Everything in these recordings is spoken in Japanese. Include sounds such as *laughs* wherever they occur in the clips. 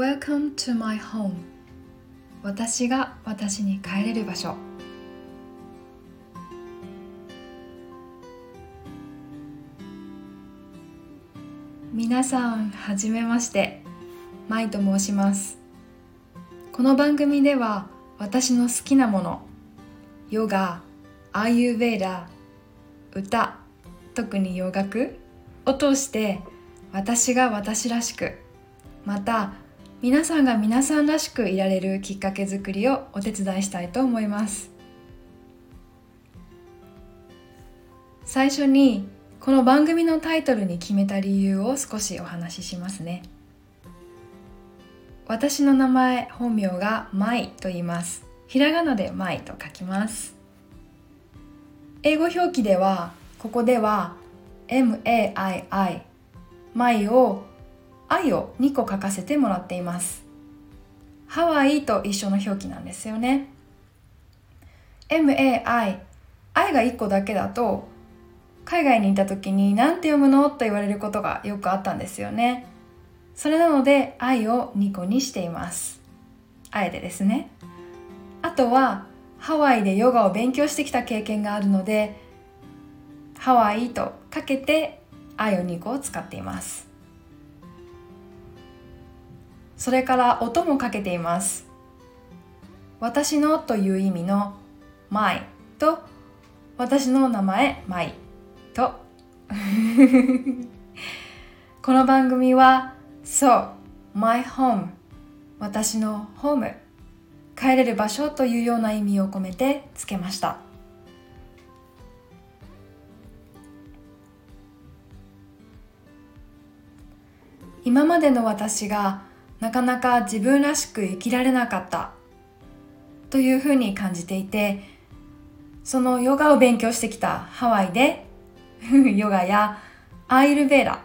Welcome to my home. 私が私に帰れる場所。皆さんはじめまして。マイと申します。この番組では私の好きなものヨガアーユーベーダ歌特に洋楽を通して私が私らしくまた皆さんが皆さんらしくいられるきっかけづくりをお手伝いしたいと思います。最初にこの番組のタイトルに決めた理由を少しお話ししますね。私の名前本名がマイと言います。ひらがなでマイと書きます。英語表記ではここでは MAII マイを愛を2個書かせてもらっています。ハワイと一緒の表記なんですよね。MAI 愛が1個だけだと海外にいた時に何て読むのと言われることがよくあったんですよね。それなので愛を2個にしています。あえてですね。あとはハワイでヨガを勉強してきた経験があるのでハワイとかけて愛を2個を使っています。それから音もかけています。私のという意味の my と私の名前 my と。*laughs* この番組はそう my home 私のホーム帰れる場所というような意味を込めてつけました。今までの私がなかなか自分らしく生きられなかった。というふうに感じていてそのヨガを勉強してきたハワイで *laughs* ヨガやアイルベーダ。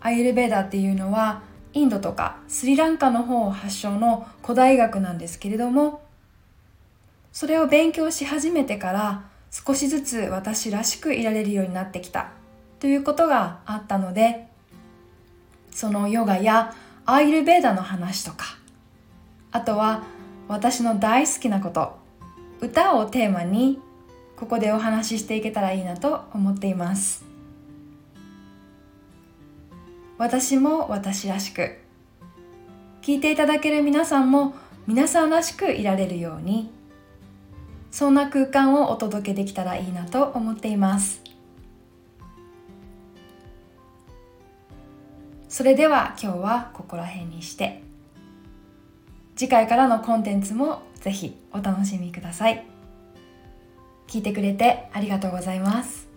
アイルベーダっていうのはインドとかスリランカの方発祥の古代学なんですけれどもそれを勉強し始めてから少しずつ私らしくいられるようになってきた。ということがあったのでそのヨガやアイルベーダの話とか。あとは私の大好きなこと。歌をテーマにここでお話ししていけたらいいなと思っています。私も私らしく。聞いていただける皆さんも皆さんらしくいられるようにそんな空間をお届けできたらいいなと思っています。それでは今日はここら辺にして。次回からのコンテンツもぜひお楽しみください。聞いてくれてありがとうございます。